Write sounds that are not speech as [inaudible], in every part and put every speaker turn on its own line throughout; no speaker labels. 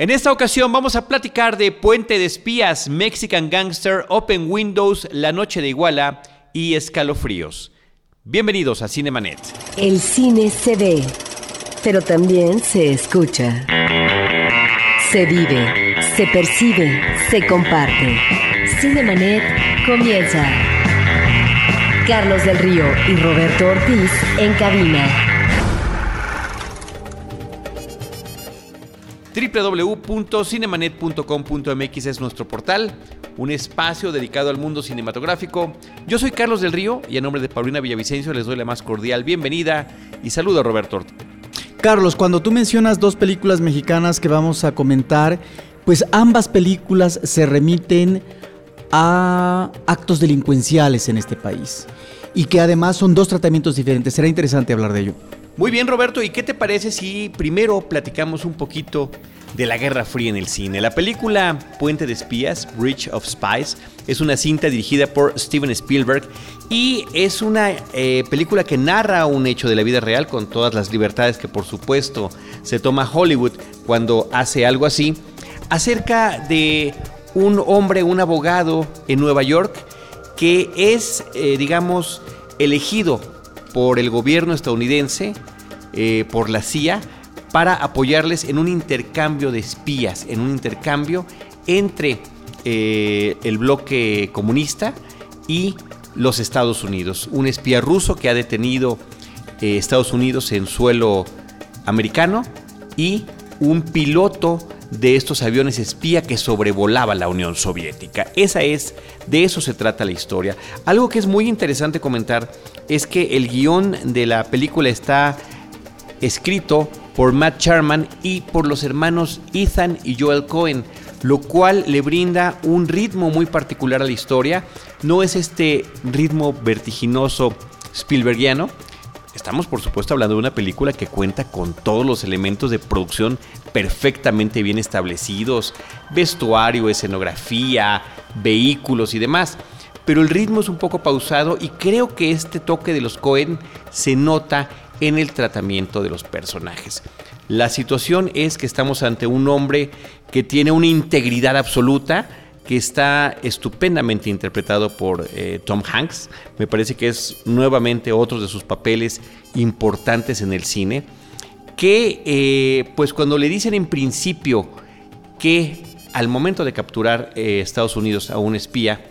En esta ocasión vamos a platicar de Puente de Espías, Mexican Gangster, Open Windows, La Noche de Iguala y Escalofríos. Bienvenidos a Cinemanet.
El cine se ve, pero también se escucha. Se vive, se percibe, se comparte. Cinemanet comienza. Carlos del Río y Roberto Ortiz en cabina.
www.cinemanet.com.mx es nuestro portal, un espacio dedicado al mundo cinematográfico. Yo soy Carlos del Río y en nombre de Paulina Villavicencio les doy la más cordial bienvenida y saludo a Roberto Ortiz.
Carlos, cuando tú mencionas dos películas mexicanas que vamos a comentar, pues ambas películas se remiten a actos delincuenciales en este país y que además son dos tratamientos diferentes. Será interesante hablar de ello.
Muy bien, Roberto, ¿y qué te parece si primero platicamos un poquito de la Guerra Fría en el cine? La película Puente de Espías, Bridge of Spies, es una cinta dirigida por Steven Spielberg y es una eh, película que narra un hecho de la vida real con todas las libertades que por supuesto se toma Hollywood cuando hace algo así, acerca de un hombre, un abogado en Nueva York que es, eh, digamos, elegido por el gobierno estadounidense, eh, por la CIA, para apoyarles en un intercambio de espías, en un intercambio entre eh, el bloque comunista y los Estados Unidos. Un espía ruso que ha detenido eh, Estados Unidos en suelo americano y un piloto de estos aviones espía que sobrevolaba la Unión Soviética. Esa es, de eso se trata la historia. Algo que es muy interesante comentar es que el guion de la película está escrito por Matt Charman y por los hermanos Ethan y Joel Cohen, lo cual le brinda un ritmo muy particular a la historia. No es este ritmo vertiginoso Spielbergiano, Estamos por supuesto hablando de una película que cuenta con todos los elementos de producción perfectamente bien establecidos, vestuario, escenografía, vehículos y demás. Pero el ritmo es un poco pausado y creo que este toque de los Cohen se nota en el tratamiento de los personajes. La situación es que estamos ante un hombre que tiene una integridad absoluta, que está estupendamente interpretado por eh, Tom Hanks. Me parece que es nuevamente otro de sus papeles importantes en el cine. Que eh, pues cuando le dicen en principio que al momento de capturar eh, Estados Unidos a un espía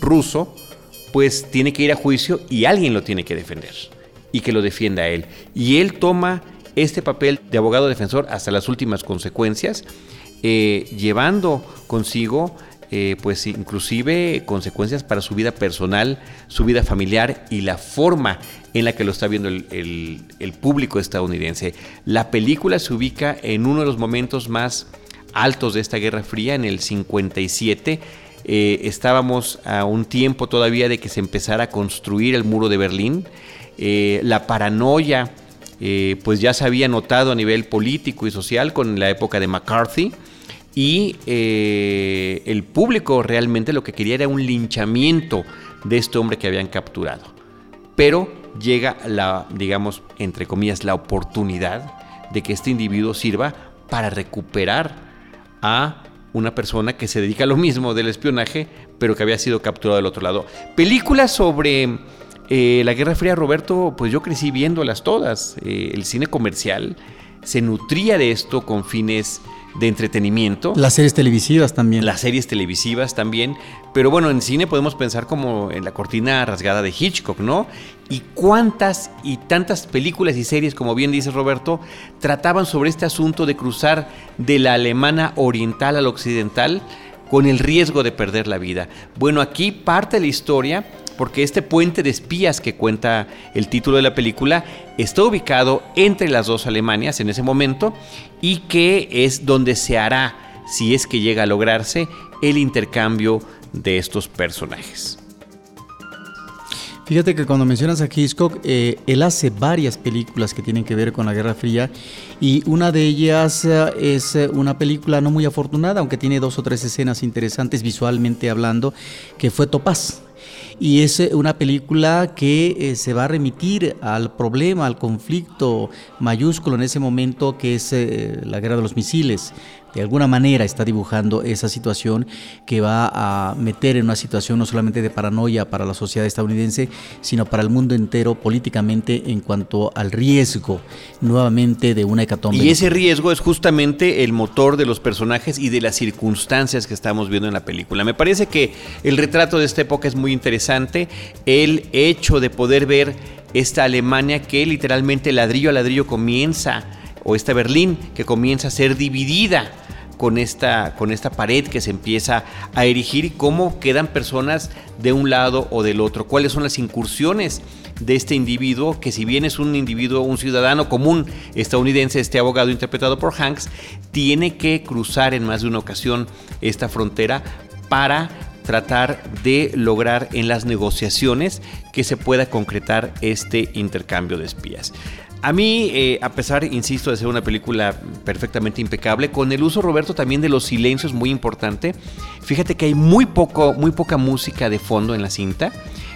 ruso, pues tiene que ir a juicio y alguien lo tiene que defender y que lo defienda a él. Y él toma este papel de abogado defensor hasta las últimas consecuencias eh, llevando consigo eh, pues inclusive consecuencias para su vida personal, su vida familiar y la forma en la que lo está viendo el, público estadounidense. La película se ubica en uno de los momentos más altos de esta Guerra Fría, en el 57. Eh, estábamos a un tiempo todavía de que se empezara a construir el muro de Berlín. la paranoia pues ya se había notado a nivel político y social con la época de McCarthy y eh, el público realmente lo que quería era un linchamiento de este hombre que habían capturado. Pero llega la, digamos, entre comillas, la oportunidad de que este individuo sirva para recuperar a una persona que se dedica a lo mismo del espionaje, pero que había sido capturado del otro lado. Películas sobre eh, la Guerra Fría, Roberto, pues yo crecí viéndolas todas. Eh, el cine comercial se nutría de esto con fines de entretenimiento.
Las series televisivas también.
Las series televisivas también. Pero bueno, en cine podemos pensar como en la cortina rasgada de Hitchcock, ¿no? Y cuántas y tantas películas y series, como bien dice Roberto, trataban sobre este asunto de cruzar de la alemana oriental al occidental con el riesgo de perder la vida. Bueno, aquí parte de la historia porque este puente de espías que cuenta el título de la película está ubicado entre las dos Alemanias en ese momento y que es donde se hará, si es que llega a lograrse, el intercambio de estos personajes.
Fíjate que cuando mencionas a Hitchcock, eh, él hace varias películas que tienen que ver con la Guerra Fría y una de ellas eh, es eh, una película no muy afortunada, aunque tiene dos o tres escenas interesantes visualmente hablando, que fue Topaz. Y es eh, una película que eh, se va a remitir al problema, al conflicto mayúsculo en ese momento que es eh, la guerra de los misiles de alguna manera está dibujando esa situación que va a meter en una situación no solamente de paranoia para la sociedad estadounidense, sino para el mundo entero políticamente en cuanto al riesgo nuevamente de una hecatombe.
Y ese riesgo es justamente el motor de los personajes y de las circunstancias que estamos viendo en la película. Me parece que el retrato de esta época es muy interesante, el hecho de poder ver esta Alemania que literalmente ladrillo a ladrillo comienza o esta Berlín que comienza a ser dividida con esta, con esta pared que se empieza a erigir y cómo quedan personas de un lado o del otro, cuáles son las incursiones de este individuo, que si bien es un individuo, un ciudadano común estadounidense, este abogado interpretado por Hanks, tiene que cruzar en más de una ocasión esta frontera para tratar de lograr en las negociaciones que se pueda concretar este intercambio de espías. A mí, eh, a pesar, insisto, de ser una película perfectamente impecable, con el uso, Roberto, también de los silencios muy importante. Fíjate que hay muy, poco, muy poca música de fondo en la cinta.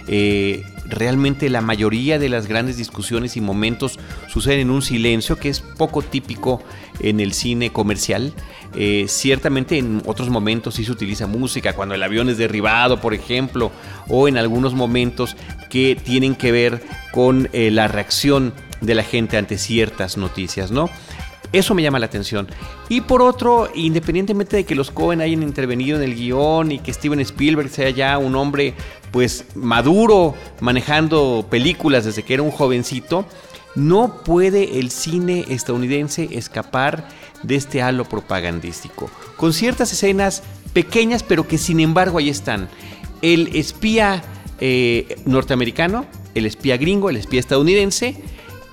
Eh, realmente la mayoría de las grandes discusiones y momentos suceden en un silencio que es poco típico en el cine comercial. Eh, ciertamente en otros momentos sí se utiliza música, cuando el avión es derribado, por ejemplo, o en algunos momentos que tienen que ver con la reacción de la gente ante ciertas noticias, ¿no? Eso me llama la atención. Y por otro, independientemente de que los Cohen hayan intervenido en el guion y que Steven Spielberg sea ya un hombre pues maduro manejando películas desde que era un jovencito, no puede el cine estadounidense escapar de este halo propagandístico. Con ciertas escenas pequeñas, pero que sin embargo ahí están. El espía eh, norteamericano, el espía gringo, el espía estadounidense,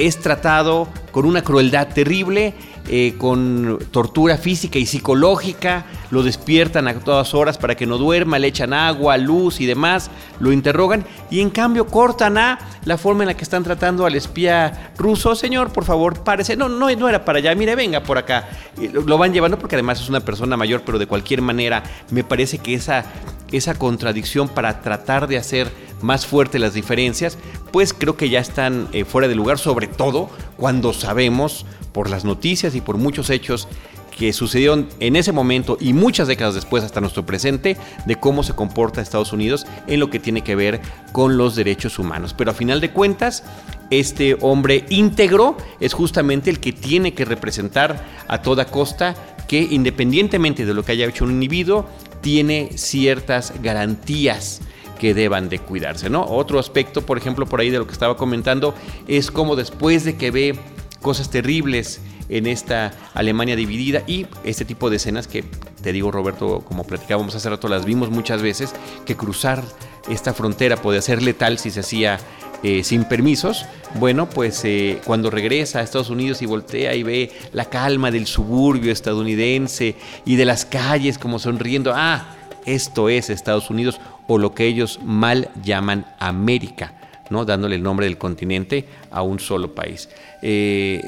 es tratado con una crueldad terrible, eh, con tortura física y psicológica, lo despiertan a todas horas para que no duerma, le echan agua, luz y demás, lo interrogan y en cambio cortan a la forma en la que están tratando al espía ruso. Señor, por favor, párese. No, no, no era para allá, mire, venga por acá. Lo van llevando porque además es una persona mayor, pero de cualquier manera me parece que esa, esa contradicción para tratar de hacer más fuerte las diferencias, pues creo que ya están eh, fuera de lugar, sobre todo cuando sabemos por las noticias y por muchos hechos que sucedieron en ese momento y muchas décadas después hasta nuestro presente de cómo se comporta Estados Unidos en lo que tiene que ver con los derechos humanos. Pero a final de cuentas, este hombre íntegro es justamente el que tiene que representar a toda costa que independientemente de lo que haya hecho un individuo, tiene ciertas garantías que deban de cuidarse, ¿no? Otro aspecto, por ejemplo, por ahí de lo que estaba comentando, es como después de que ve cosas terribles en esta Alemania dividida y este tipo de escenas que te digo Roberto, como platicábamos hace rato, las vimos muchas veces, que cruzar esta frontera puede ser letal si se hacía eh, sin permisos, bueno, pues eh, cuando regresa a Estados Unidos y voltea y ve la calma del suburbio estadounidense y de las calles como sonriendo, ah, esto es Estados Unidos o lo que ellos mal llaman América. ¿No? dándole el nombre del continente a un solo país. Eh,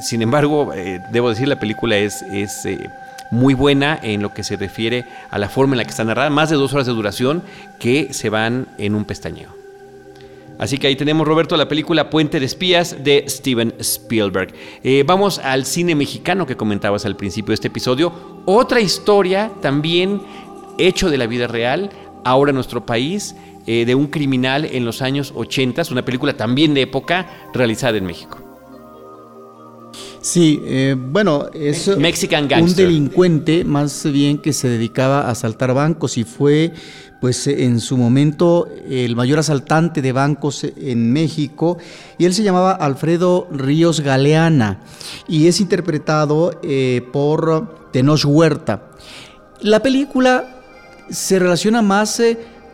sin embargo, eh, debo decir, la película es, es eh, muy buena en lo que se refiere a la forma en la que está narrada, más de dos horas de duración que se van en un pestañeo. Así que ahí tenemos, Roberto, la película Puente de Espías de Steven Spielberg. vamos al cine mexicano que comentabas al principio de este episodio. Otra historia también hecho de la vida real, ahora en nuestro país, eh, de un criminal en los años 80, una película también de época realizada en México.
Sí, eh, bueno, es un delincuente más bien que se dedicaba a asaltar bancos y fue pues en su momento el mayor asaltante de bancos en México y él se llamaba Alfredo Ríos Galeana y es interpretado eh, por Tenoch Huerta. La película se relaciona más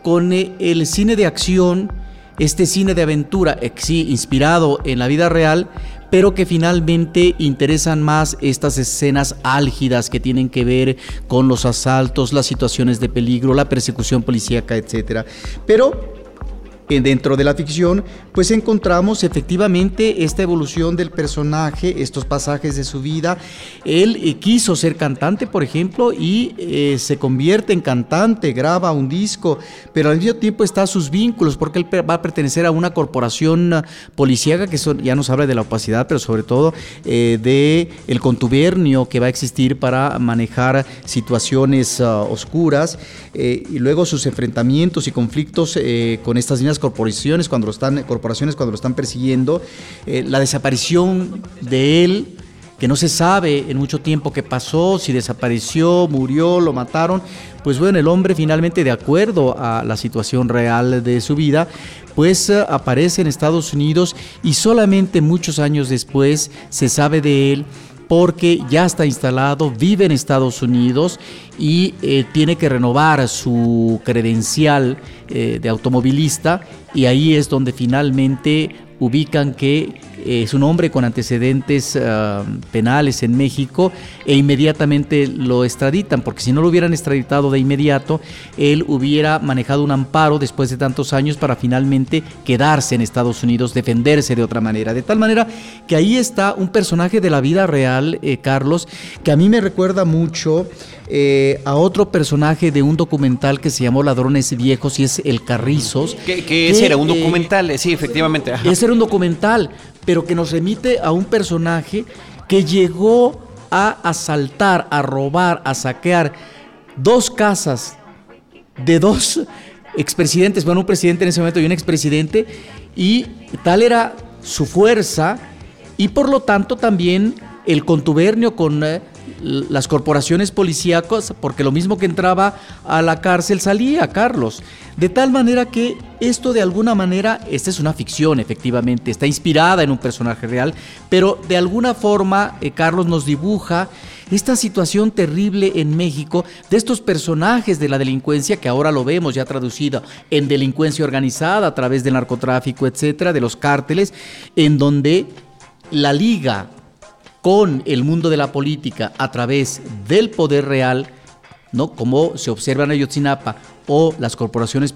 con eh, el cine de acción, este cine de aventura, eh, inspirado en la vida real, pero que finalmente interesan más estas escenas álgidas que tienen que ver con los asaltos, las situaciones de peligro, la persecución policíaca, etc. Pero dentro de la ficción, pues encontramos efectivamente esta evolución del personaje, estos pasajes de su vida. Él eh, quiso ser cantante, por ejemplo, y eh, se convierte en cantante, graba un disco, pero al mismo tiempo está sus vínculos, porque él va a pertenecer a una corporación ah, policíaca, que ya nos habla de la opacidad, pero sobre todo eh, de el contubernio que va a existir para manejar situaciones ah, oscuras, y luego sus enfrentamientos y conflictos con estas líneas corporaciones cuando lo están, corporaciones cuando lo están persiguiendo, eh, la desaparición de él, que no se sabe en mucho tiempo qué pasó, si desapareció, murió, lo mataron, pues bueno, el hombre finalmente de acuerdo a la situación real de su vida, pues eh, aparece en Estados Unidos y solamente muchos años después se sabe de él porque ya está instalado, vive en Estados Unidos y eh, tiene que renovar su credencial eh, de automovilista y ahí es donde finalmente ubican que es un hombre con antecedentes ah, penales en México e inmediatamente lo extraditan, porque si no lo hubieran extraditado de inmediato, él hubiera manejado un amparo después de tantos años para finalmente quedarse en Estados Unidos, defenderse de otra manera. De tal manera que ahí está un personaje de la vida real, eh, Carlos, que a mí me recuerda mucho eh, a otro personaje de un documental que se llamó Ladrones Viejos y es El Carrizos.
Que, ese era un eh, documental, sí, efectivamente.
Ese era un documental, pero que nos remite a un personaje que llegó a asaltar, a robar, a saquear dos casas de dos expresidentes, bueno, un presidente en ese momento y un expresidente, y tal era su fuerza y por lo tanto también el contubernio con eh, las corporaciones policíacas, porque lo mismo que entraba a la cárcel salía, Carlos. De tal manera que esto de alguna manera, esta es una ficción efectivamente, está inspirada en un personaje real, pero de alguna forma eh, Carlos nos dibuja esta situación terrible en México de estos personajes de la delincuencia que ahora lo vemos ya traducido en delincuencia organizada a través del narcotráfico, etcétera, de los cárteles, en donde la liga con el mundo de la política a través del poder real, ¿no? como se observa en Ayotzinapa o las corporaciones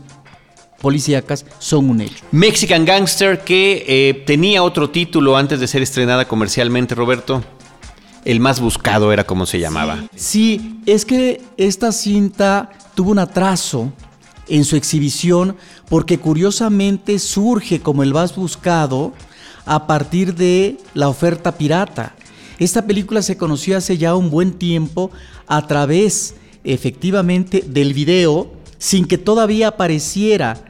policíacas son un hecho.
Mexican Gangster que eh, tenía otro título antes de ser estrenada comercialmente, Roberto. El más buscado era como se llamaba.
Sí, es que esta cinta tuvo un atraso en su exhibición porque curiosamente surge como el más buscado a partir de la oferta pirata. Esta película se conoció hace ya un buen tiempo a través efectivamente del video sin que todavía apareciera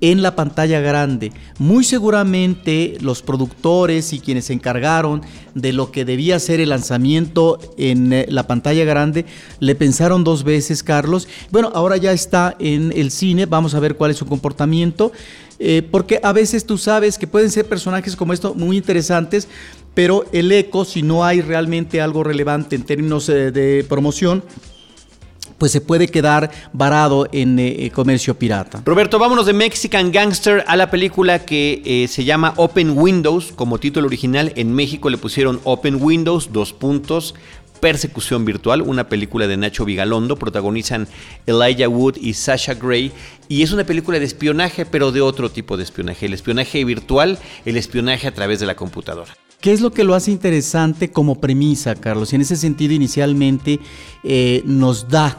en la pantalla grande. Muy seguramente los productores y quienes se encargaron de lo que debía ser el lanzamiento en eh, la pantalla grande le pensaron dos veces, Carlos. Bueno, ahora ya está en el cine, vamos a ver cuál es su comportamiento. Eh, porque a veces tú sabes que pueden ser personajes como esto muy interesantes, pero el eco, si no hay realmente algo relevante en términos eh, de promoción, pues se puede quedar varado en eh, comercio pirata.
Roberto, vámonos de Mexican Gangster a la película que eh, se llama Open Windows, como título original. En México le pusieron Open Windows, dos puntos. Persecución Virtual, una película de Nacho Vigalondo, protagonizan Elijah Wood y Sasha Gray, y es una película de espionaje, pero de otro tipo de espionaje, el espionaje virtual, el espionaje a través de la computadora.
¿Qué es lo que lo hace interesante como premisa, Carlos? Y en ese sentido, inicialmente eh, nos da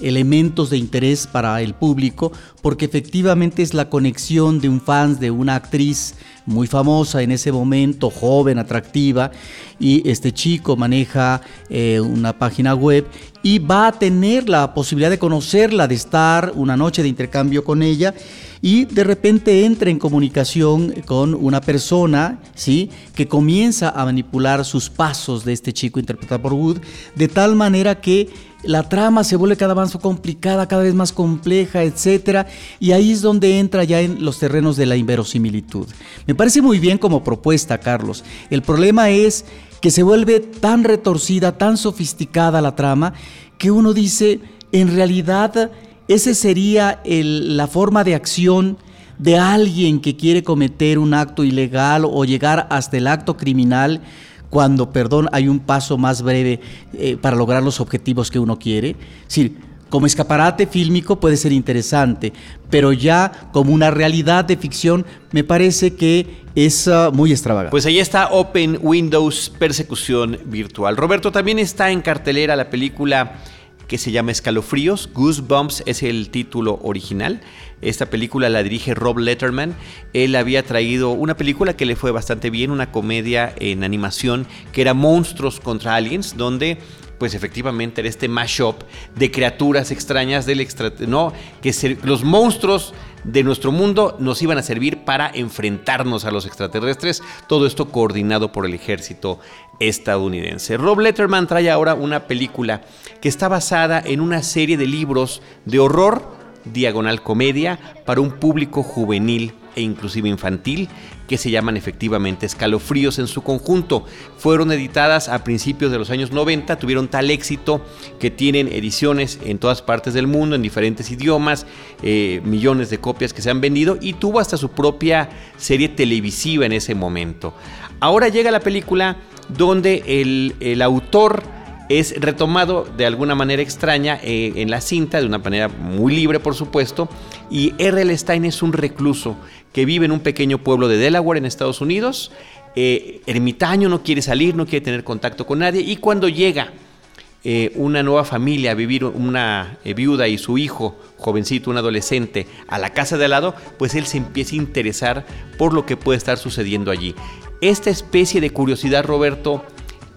elementos de interés para el público, porque efectivamente es la conexión de un fan, de una actriz muy famosa en ese momento, joven, atractiva, y este chico maneja eh, una página web y va a tener la posibilidad de conocerla, de estar una noche de intercambio con ella y de repente entra en comunicación con una persona, ¿sí? Que comienza a manipular sus pasos de este chico interpretado por Wood, de tal manera que la trama se vuelve cada vez más complicada, cada vez más compleja, etcétera, y ahí es donde entra ya en los terrenos de la inverosimilitud. Me parece muy bien como propuesta, Carlos. El problema es que se vuelve tan retorcida, tan sofisticada la trama, que uno dice, en realidad esa sería la forma de acción de alguien que quiere cometer un acto ilegal o llegar hasta el acto criminal cuando, perdón, hay un paso más breve eh, para lograr los objetivos que uno quiere. Es decir, como escaparate fílmico puede ser interesante, pero ya como una realidad de ficción me parece que es uh, muy extravagante.
Pues ahí está Open Windows Persecución Virtual. Roberto, también está en cartelera la película que se llama Escalofríos. Goosebumps es el título original. Esta película la dirige Rob Letterman. Él había traído una película que le fue bastante bien, una comedia en animación que era Monstruos contra Aliens, donde pues efectivamente era este mashup de criaturas extrañas del extra, no, que los monstruos de nuestro mundo nos iban a servir para enfrentarnos a los extraterrestres, todo esto coordinado por el ejército estadounidense. Rob Letterman trae ahora una película que está basada en una serie de libros de horror diagonal comedia para un público juvenil e inclusive infantil que se llaman efectivamente Escalofríos en su conjunto. Fueron editadas a principios de los años 90, tuvieron tal éxito que tienen ediciones en todas partes del mundo, en diferentes idiomas, eh, millones de copias que se han vendido y tuvo hasta su propia serie televisiva en ese momento. Ahora llega la película donde el, el autor es retomado de alguna manera extraña eh, en la cinta, de una manera muy libre por supuesto, y R.L. Stein es un recluso que vive en un pequeño pueblo de Delaware en Estados Unidos, eh, ermitaño, no quiere salir, no quiere tener contacto con nadie, y cuando llega eh, una nueva familia a vivir, una viuda y su hijo, jovencito, un adolescente, a la casa de al lado, pues él se empieza a interesar por lo que puede estar sucediendo allí. Esta especie de curiosidad, Roberto,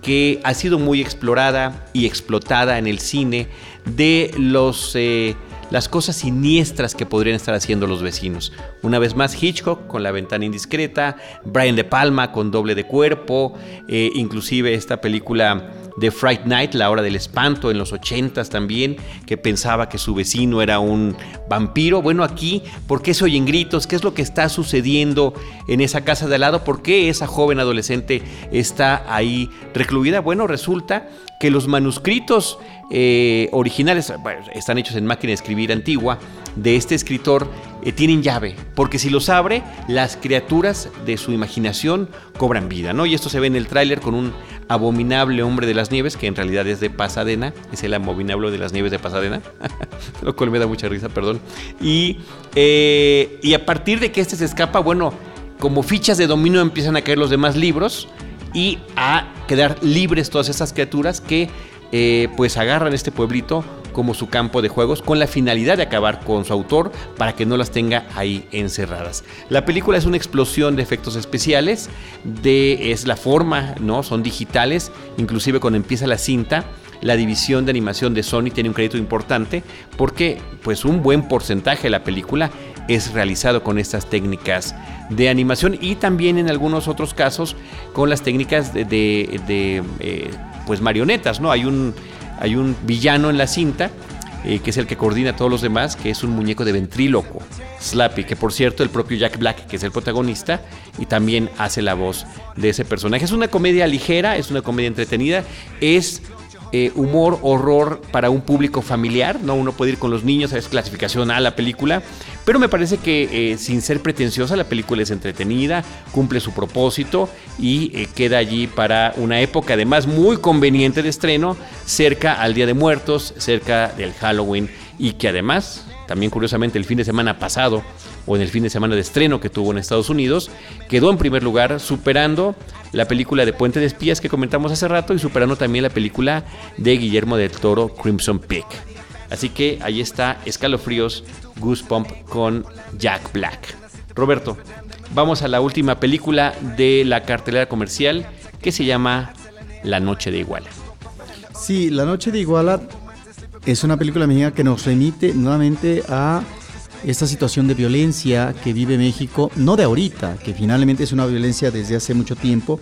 que ha sido muy explorada y explotada en el cine de los, eh, las cosas siniestras que podrían estar haciendo los vecinos. Una vez más Hitchcock con La ventana indiscreta, Brian De Palma con Doble de cuerpo, eh, inclusive esta película de Fright Night, la hora del espanto, en los ochentas también, que pensaba que su vecino era un vampiro. Bueno, aquí, ¿por qué se oyen gritos? ¿Qué es lo que está sucediendo en esa casa de al lado? ¿Por qué esa joven adolescente está ahí recluida? Bueno, resulta que los manuscritos eh, originales, están hechos en máquina de escribir antigua, de este escritor eh, tienen llave, porque si los abre, las criaturas de su imaginación cobran vida, ¿no? Y esto se ve en el tráiler con un abominable hombre de las nieves, que en realidad es de Pasadena, es el abominable de las nieves de Pasadena, [laughs] lo cual me da mucha risa, perdón. Y, eh, y a partir de que este se escapa, bueno, como fichas de dominio empiezan a caer los demás libros y a quedar libres todas esas criaturas que eh, pues agarran este pueblito como su campo de juegos con la finalidad de acabar con su autor para que no las tenga ahí encerradas. La película es una explosión de efectos especiales, de, es la forma, ¿no? Son digitales, inclusive cuando empieza la cinta, la división de animación de Sony tiene un crédito importante porque pues un buen porcentaje de la película es realizado con estas técnicas de animación y también en algunos otros casos con las técnicas de, eh, pues marionetas, ¿no? Hay un, hay un villano en la cinta eh, que es el que coordina a todos los demás, que es un muñeco de ventríloco, Slappy, que por cierto el propio Jack Black, que es el protagonista, y también hace la voz de ese personaje. Es una comedia ligera, es una comedia entretenida, es eh, humor, horror para un público familiar, ¿no? Uno puede ir con los niños, es clasificación A la película, pero me parece que eh, sin ser pretenciosa la película es entretenida, cumple su propósito y eh, queda allí para una época además muy conveniente de estreno, cerca al Día de Muertos, cerca del Halloween y que además, también curiosamente el fin de semana pasado o en el fin de semana de estreno que tuvo en Estados Unidos, quedó en primer lugar superando la película de Puente de Espías que comentamos hace rato y superando también la película de Guillermo del Toro Crimson Peak. Así que ahí está Escalofríos Goosebump con Jack Black. Roberto, vamos a la última película de la cartelera comercial que se llama La Noche de Iguala.
Sí, La Noche de Iguala es una película mexicana que nos remite nuevamente a esta situación de violencia que vive México, no de ahorita, que finalmente es una violencia desde hace mucho tiempo,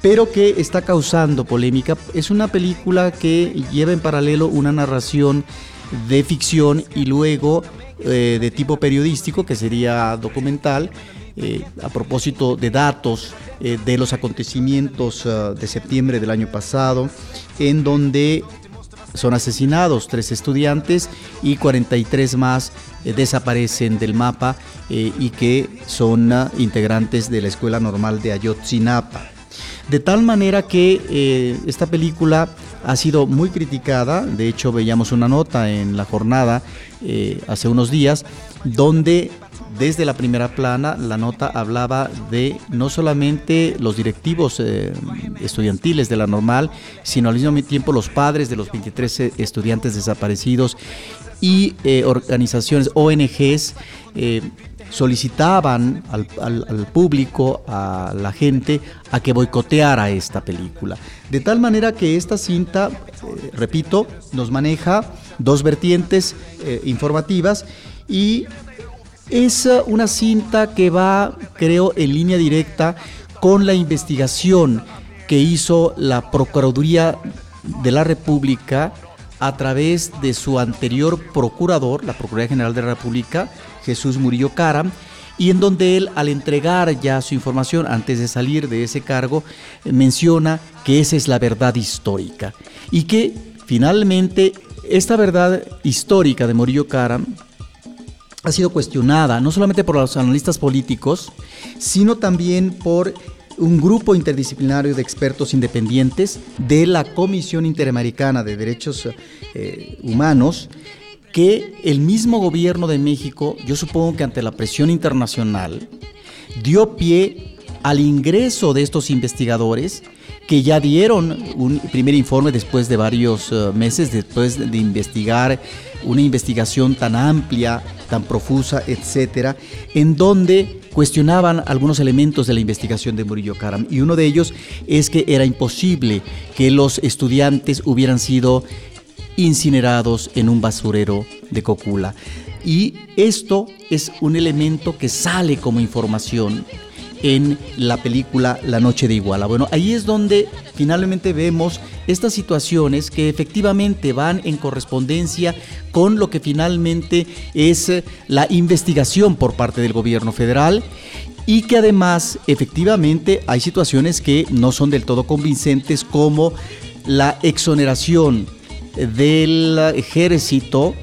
pero que está causando polémica. Es una película que lleva en paralelo una narración de ficción y luego eh, de tipo periodístico, que sería documental, eh, a propósito de datos eh, de los acontecimientos de septiembre del año pasado, en donde son asesinados tres estudiantes y 43 más eh, desaparecen del mapa eh, y que son ah, integrantes de la Escuela Normal de Ayotzinapa. De tal manera que eh, esta película ha sido muy criticada. De hecho, veíamos una nota en la jornada hace unos días donde desde la primera plana la nota hablaba de no solamente los directivos eh, estudiantiles de la normal, sino al mismo tiempo los padres de los 23 eh, estudiantes desaparecidos y organizaciones, ONGs solicitaban al, público, a la gente, a que boicoteara esta película. De tal manera que esta cinta, eh, repito, nos maneja dos vertientes eh, informativas y es una cinta que va, creo, en línea directa con la investigación que hizo la Procuraduría de la República a través de su anterior procurador, la Procuraduría General de la República, Jesús Murillo Caram, y en donde él, al entregar ya su información antes de salir de ese cargo, menciona que esa es la verdad histórica y que finalmente esta verdad histórica de Murillo Caram ha sido cuestionada no solamente por los analistas políticos, sino también por un grupo interdisciplinario de expertos independientes de la Comisión Interamericana de Derechos eh, Humanos, que el mismo gobierno de México, yo supongo que ante la presión internacional, dio pie al ingreso de estos investigadores que ya dieron un primer informe después de varios eh, meses, después de investigar una investigación tan amplia, tan profusa, etcétera, en donde cuestionaban algunos elementos de la investigación de Murillo Karam. Y uno de ellos es que era imposible que los estudiantes hubieran sido incinerados en un basurero de Cocula. Y esto es un elemento que sale como información en la película La Noche de Iguala. Bueno, ahí es donde finalmente vemos estas situaciones que efectivamente van en correspondencia con lo que finalmente es la investigación por parte del gobierno federal y que además efectivamente hay situaciones que no son del todo convincentes como la exoneración del ejército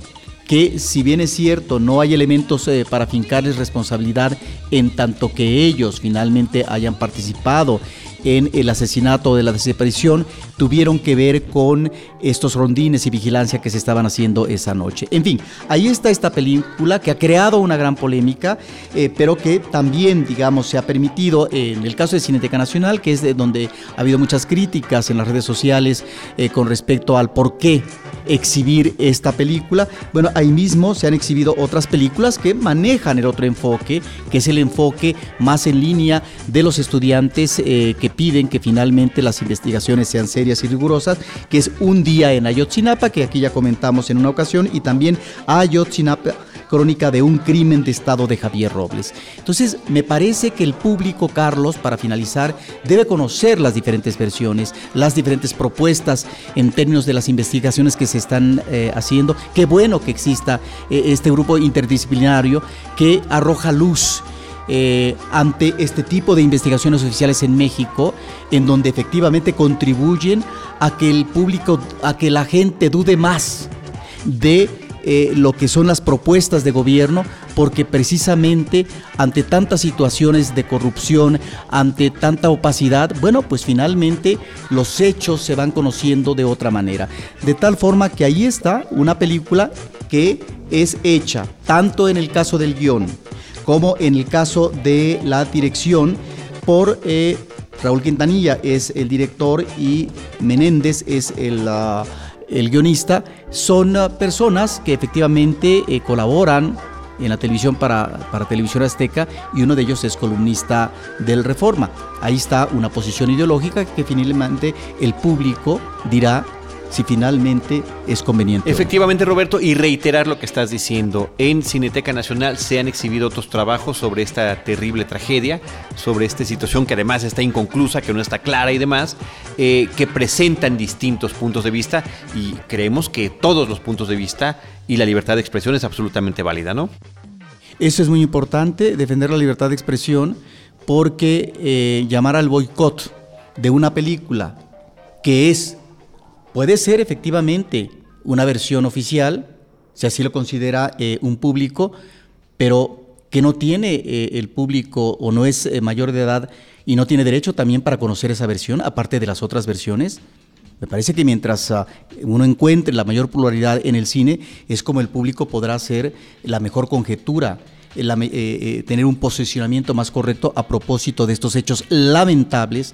que si bien es cierto no hay elementos eh, para fincarles responsabilidad en tanto que ellos finalmente hayan participado en el asesinato de la desaparición tuvieron que ver con estos rondines y vigilancia que se estaban haciendo esa noche. En fin, ahí está esta película que ha creado una gran polémica, eh, pero que también, digamos, se ha permitido, en el caso de Cineteca Nacional, que es de donde ha habido muchas críticas en las redes sociales eh, con respecto al por qué exhibir esta película. Bueno, ahí mismo se han exhibido otras películas que manejan el otro enfoque, que es el enfoque más en línea de los estudiantes eh, que piden que finalmente las investigaciones sean serias y rigurosas, que es Un día en Ayotzinapa, que aquí ya comentamos en una ocasión, y también Ayotzinapa crónica de un crimen de Estado de Javier Robles. Entonces, me parece que el público, Carlos, para finalizar, debe conocer las diferentes versiones, las diferentes propuestas en términos de las investigaciones que se están eh, haciendo. Qué bueno que exista eh, este grupo interdisciplinario que arroja luz. Eh, ante este tipo de investigaciones oficiales en México, en donde efectivamente contribuyen a que el público, a que la gente dude más de eh, lo que son las propuestas de gobierno, porque precisamente ante tantas situaciones de corrupción, ante tanta opacidad, bueno, pues finalmente los hechos se van conociendo de otra manera. De tal forma que ahí está una película que es hecha, tanto en el caso del guion como en el caso de la dirección, por... Eh, Raúl Quintanilla es el director y Menéndez es el... Ah, el guionista, son ah, personas que efectivamente eh, colaboran en la televisión para, para Televisión Azteca y uno de ellos es columnista del Reforma. Ahí está una posición ideológica que finalmente el público dirá si finalmente es conveniente.
Efectivamente, Roberto, y reiterar lo que estás diciendo. En Cineteca Nacional se han exhibido otros trabajos sobre esta terrible tragedia, sobre esta situación que además está inconclusa, que no está clara y demás, eh, que presentan distintos puntos de vista y creemos que todos los puntos de vista y la libertad de expresión es absolutamente válida, ¿no?
Eso es muy importante, defender la libertad de expresión, porque eh, llamar al boicot de una película que es Puede ser efectivamente una versión oficial, si así lo considera eh, un público, pero que no tiene eh, el público o no es eh, mayor de edad y no tiene derecho también para conocer esa versión, aparte de las otras versiones. Me parece que mientras ah, uno encuentre la mayor pluralidad en el cine, es como el público podrá hacer la mejor conjetura. Eh, eh, tener un posicionamiento más correcto a propósito de estos hechos lamentables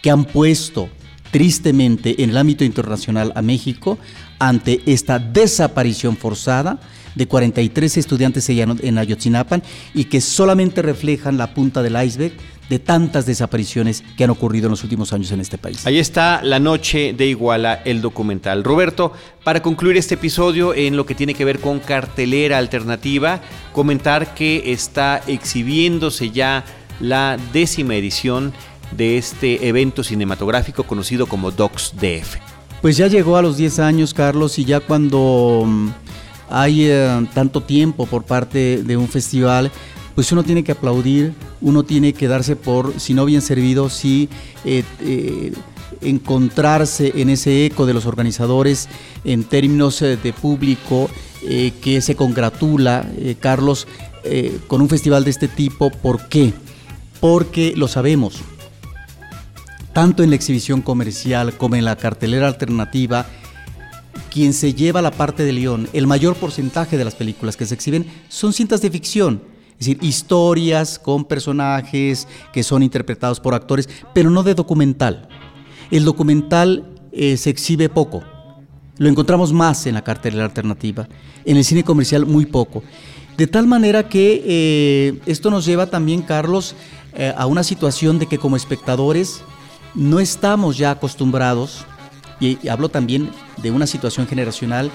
que han puesto tristemente en el ámbito internacional a México ante esta desaparición forzada de 43 estudiantes en Ayotzinapan y que solamente reflejan la punta del iceberg de tantas desapariciones que han ocurrido en los últimos años en este país.
Ahí está La Noche de Iguala, el documental. Roberto, para concluir este episodio en lo que tiene que ver con cartelera alternativa, comentar que está exhibiéndose ya la décima edición de este evento cinematográfico conocido como Docs DF.
Pues ya llegó a los 10 años, Carlos, y ya cuando mm, hay eh, tanto tiempo por parte de un festival, pues uno tiene que aplaudir, uno tiene que darse por, si no bien servido, sí eh, eh, encontrarse en ese eco de los organizadores en términos de público que se congratula, Carlos, con un festival de este tipo. ¿Por qué? Porque lo sabemos, tanto en la exhibición comercial como en la cartelera alternativa, quien se lleva la parte de León, el mayor porcentaje de las películas que se exhiben son cintas de ficción es decir, historias con personajes que son interpretados por actores, pero no de documental. El documental eh, se exhibe poco. Lo encontramos más en la cartelera alternativa. En el cine comercial muy poco. De tal manera que eh, esto nos lleva también, Carlos, eh, a una situación de que como espectadores no estamos ya acostumbrados, y hablo también de una situación generacional,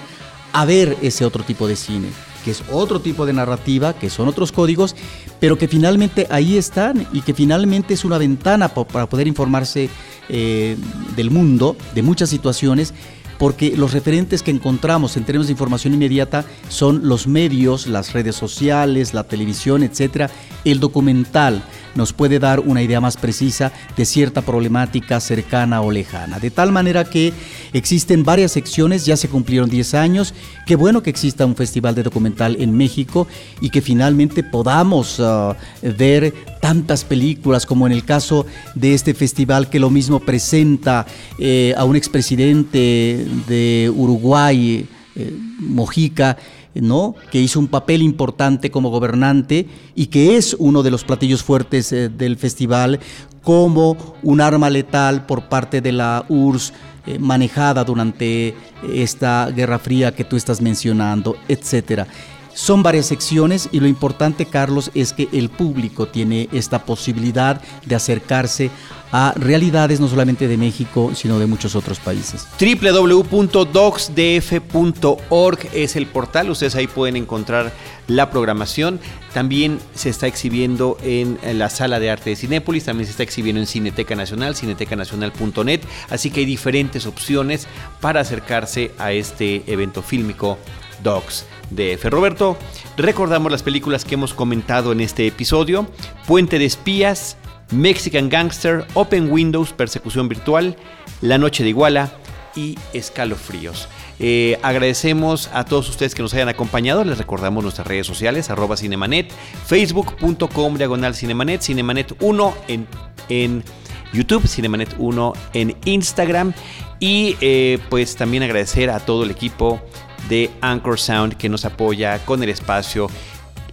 a ver ese otro tipo de cine que es otro tipo de narrativa, que son otros códigos, pero que finalmente ahí están y que finalmente es una ventana para poder informarse eh, del mundo, de muchas situaciones, porque los referentes que encontramos en términos de información inmediata son los medios, las redes sociales, la televisión, etcétera, el documental nos puede dar una idea más precisa de cierta problemática cercana o lejana. De tal manera que existen varias secciones, ya se cumplieron 10 años, qué bueno que exista un festival de documental en México y que finalmente podamos uh, ver tantas películas como en el caso de este festival que lo mismo presenta eh, a un expresidente de Uruguay, eh, Mojica, ¿no? que hizo un papel importante como gobernante y que es uno de los platillos fuertes eh, del festival, como un arma letal por parte de la URSS eh, manejada durante esta Guerra Fría que tú estás mencionando, etcétera. Son varias secciones y lo importante, Carlos, es que el público tiene esta posibilidad de acercarse a realidades no solamente de México, sino de muchos otros países.
www.docsdf.org es el portal, ustedes ahí pueden encontrar la programación. También se está exhibiendo en la sala de arte de Cinépolis, también se está exhibiendo en Cineteca Nacional, cinetecanacional.net, así que hay diferentes opciones para acercarse a este evento fílmico Docs de Roberto, recordamos las películas que hemos comentado en este episodio: Puente de Espías, Mexican Gangster, Open Windows, Persecución Virtual, La Noche de Iguala y Escalofríos. Eh, agradecemos a todos ustedes que nos hayan acompañado. Les recordamos nuestras redes sociales, arroba cinemanet, facebook.com diagonal cinemanet, cinemanet 1 en, en YouTube, cinemanet 1 en Instagram. Y eh, pues también agradecer a todo el equipo de Anchor Sound que nos apoya con el espacio,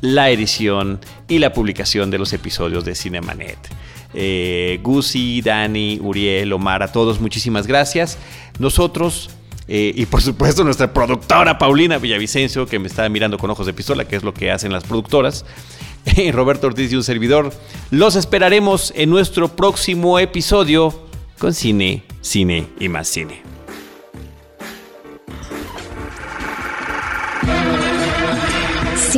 la edición y la publicación de los episodios de Cinemanet. Eh, Gusi, Dani, Uriel, Omar, a todos muchísimas gracias. Nosotros eh, y por supuesto nuestra productora Paulina Villavicencio, que me está mirando con ojos de pistola, que es lo que hacen las productoras. [laughs] Roberto Ortiz y un servidor. Los esperaremos en nuestro próximo episodio con cine, cine y más cine.